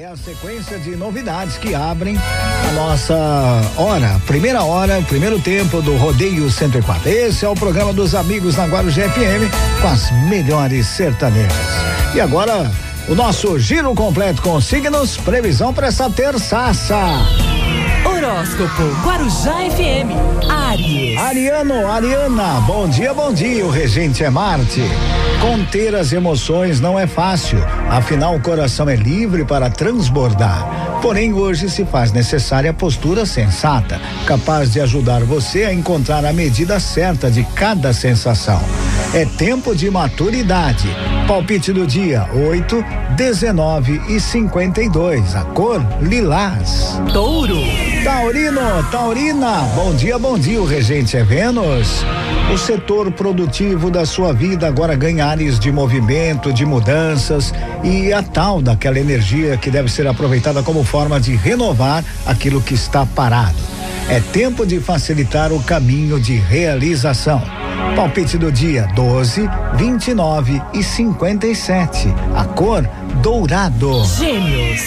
É a sequência de novidades que abrem a nossa hora, primeira hora, primeiro tempo do Rodeio 104. Esse é o programa dos amigos na Guarujá FM com as melhores sertanejas. E agora, o nosso giro completo com signos, previsão para essa terçaça. Horóscopo Guarujá FM. Aries. Ariano, Ariana, bom dia, bom dia. O regente é Marte. Conter as emoções não é fácil, afinal o coração é livre para transbordar. Porém, hoje se faz necessária a postura sensata, capaz de ajudar você a encontrar a medida certa de cada sensação. É tempo de maturidade. Palpite do dia 8, 19 e 52. A cor lilás. Touro. Taurino, Taurina, bom dia, bom dia. O regente é Vênus. O setor produtivo da sua vida agora ganha áreas de movimento, de mudanças e a tal daquela energia que deve ser aproveitada como forma de renovar aquilo que está parado. É tempo de facilitar o caminho de realização. Palpite do dia 12, 29 e 57. A cor dourado. Gêmeos.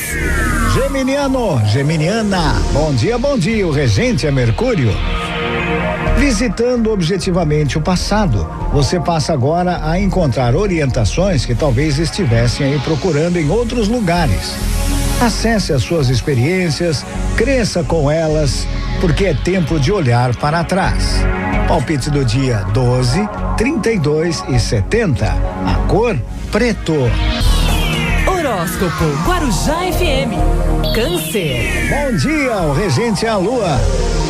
Geminiano, Geminiana. Bom dia, bom dia. O regente é Mercúrio. Visitando objetivamente o passado, você passa agora a encontrar orientações que talvez estivessem aí procurando em outros lugares. Acesse as suas experiências, cresça com elas, porque é tempo de olhar para trás. Palpite do dia 12, 32 e 70. A cor preto. Horóscopo Guarujá FM. Câncer. Bom dia, o regente é a lua.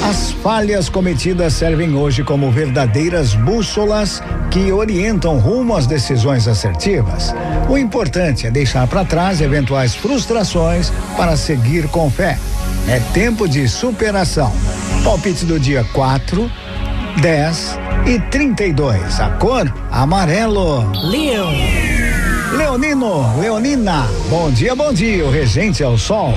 As falhas cometidas servem hoje como verdadeiras bússolas que orientam rumo às decisões assertivas. O importante é deixar para trás eventuais frustrações para seguir com fé. É tempo de superação. Palpite do dia 4, 10 e 32. A cor amarelo. Leão. Leonino, Leonina, bom dia, bom dia. O regente é o sol.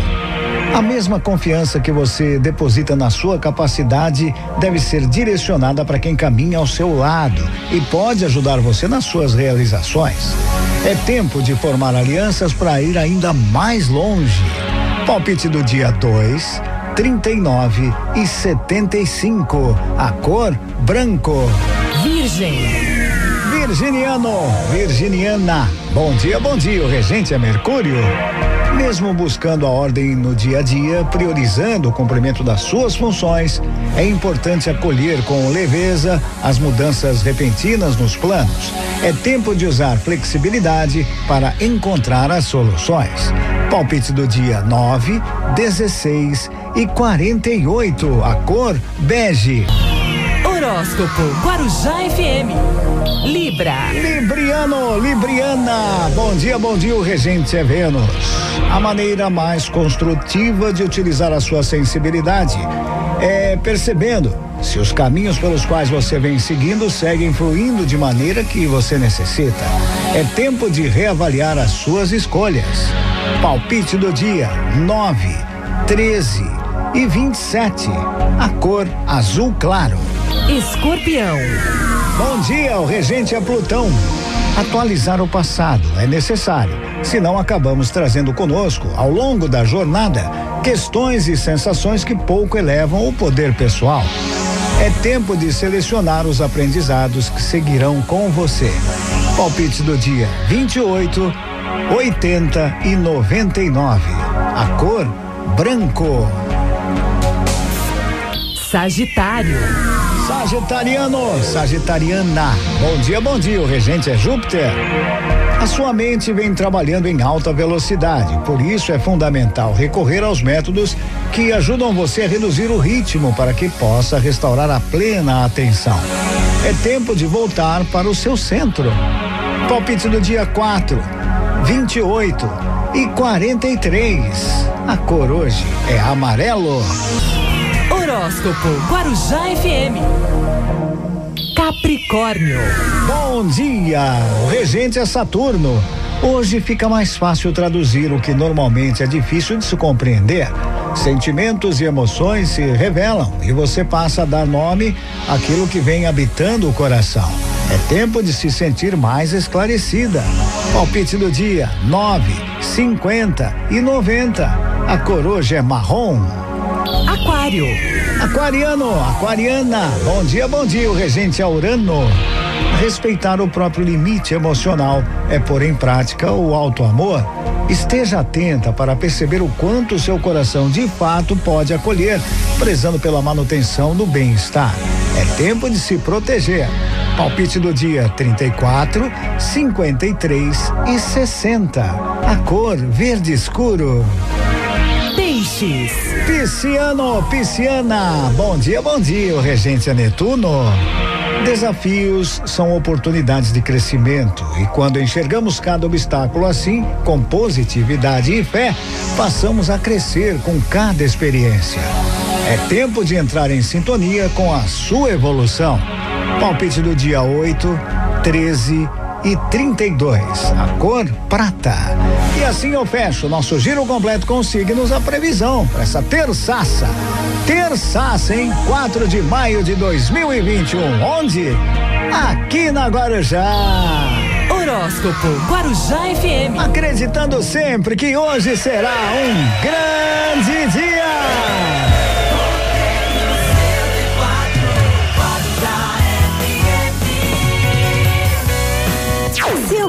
A mesma confiança que você deposita na sua capacidade deve ser direcionada para quem caminha ao seu lado e pode ajudar você nas suas realizações. É tempo de formar alianças para ir ainda mais longe. Palpite do dia 2, 39 e 75. A cor branco. Virgem. Virginiano, Virginiana. Bom dia, bom dia. O regente é Mercúrio. Mesmo buscando a ordem no dia a dia, priorizando o cumprimento das suas funções, é importante acolher com leveza as mudanças repentinas nos planos. É tempo de usar flexibilidade para encontrar as soluções. Palpite do dia 9, 16 e 48. A cor bege. Horóscopo Guarujá FM. Libra. Libriano, Libriana. Bom dia, bom dia. O regente é Vênus. A maneira mais construtiva de utilizar a sua sensibilidade é percebendo se os caminhos pelos quais você vem seguindo seguem fluindo de maneira que você necessita. É tempo de reavaliar as suas escolhas. Palpite do dia: 9, 13 e 27. A cor azul claro. Escorpião. Bom dia, o regente é Plutão. Atualizar o passado é necessário, senão acabamos trazendo conosco, ao longo da jornada, questões e sensações que pouco elevam o poder pessoal. É tempo de selecionar os aprendizados que seguirão com você. Palpite do dia 28, 80 e 99. A cor branco. Sagitário. Sagitariano, Sagitariana. Bom dia, bom dia. O regente é Júpiter. A sua mente vem trabalhando em alta velocidade, por isso é fundamental recorrer aos métodos que ajudam você a reduzir o ritmo para que possa restaurar a plena atenção. É tempo de voltar para o seu centro. Palpite do dia 4, 28 e 43. A cor hoje é amarelo. Horóscopo Guarujá FM. Capricórnio. Bom dia, o regente é Saturno. Hoje fica mais fácil traduzir o que normalmente é difícil de se compreender. Sentimentos e emoções se revelam e você passa a dar nome àquilo que vem habitando o coração. É tempo de se sentir mais esclarecida. Palpite do dia: 9, 50 e 90. A cor hoje é marrom. Aquário. Aquariano, aquariana. Bom dia, bom dia. O regente é Urano. Respeitar o próprio limite emocional é pôr em prática o alto amor. Esteja atenta para perceber o quanto seu coração de fato pode acolher, prezando pela manutenção do bem-estar. É tempo de se proteger. Palpite do dia 34, 53 e 60. A cor verde escuro. Peixes. Pisciano, pisciana. Bom dia, bom dia. O regente é Netuno. Desafios são oportunidades de crescimento e quando enxergamos cada obstáculo assim, com positividade e fé, passamos a crescer com cada experiência. É tempo de entrar em sintonia com a sua evolução. Palpite do dia 8, 13 e 32. A cor prata. E assim eu fecho nosso giro completo com signos a previsão para essa terçaça. Terçaça, em 4 de maio de 2021. Onde? Aqui na Guarujá. Horóscopo Guarujá FM. Acreditando sempre que hoje será um grande dia.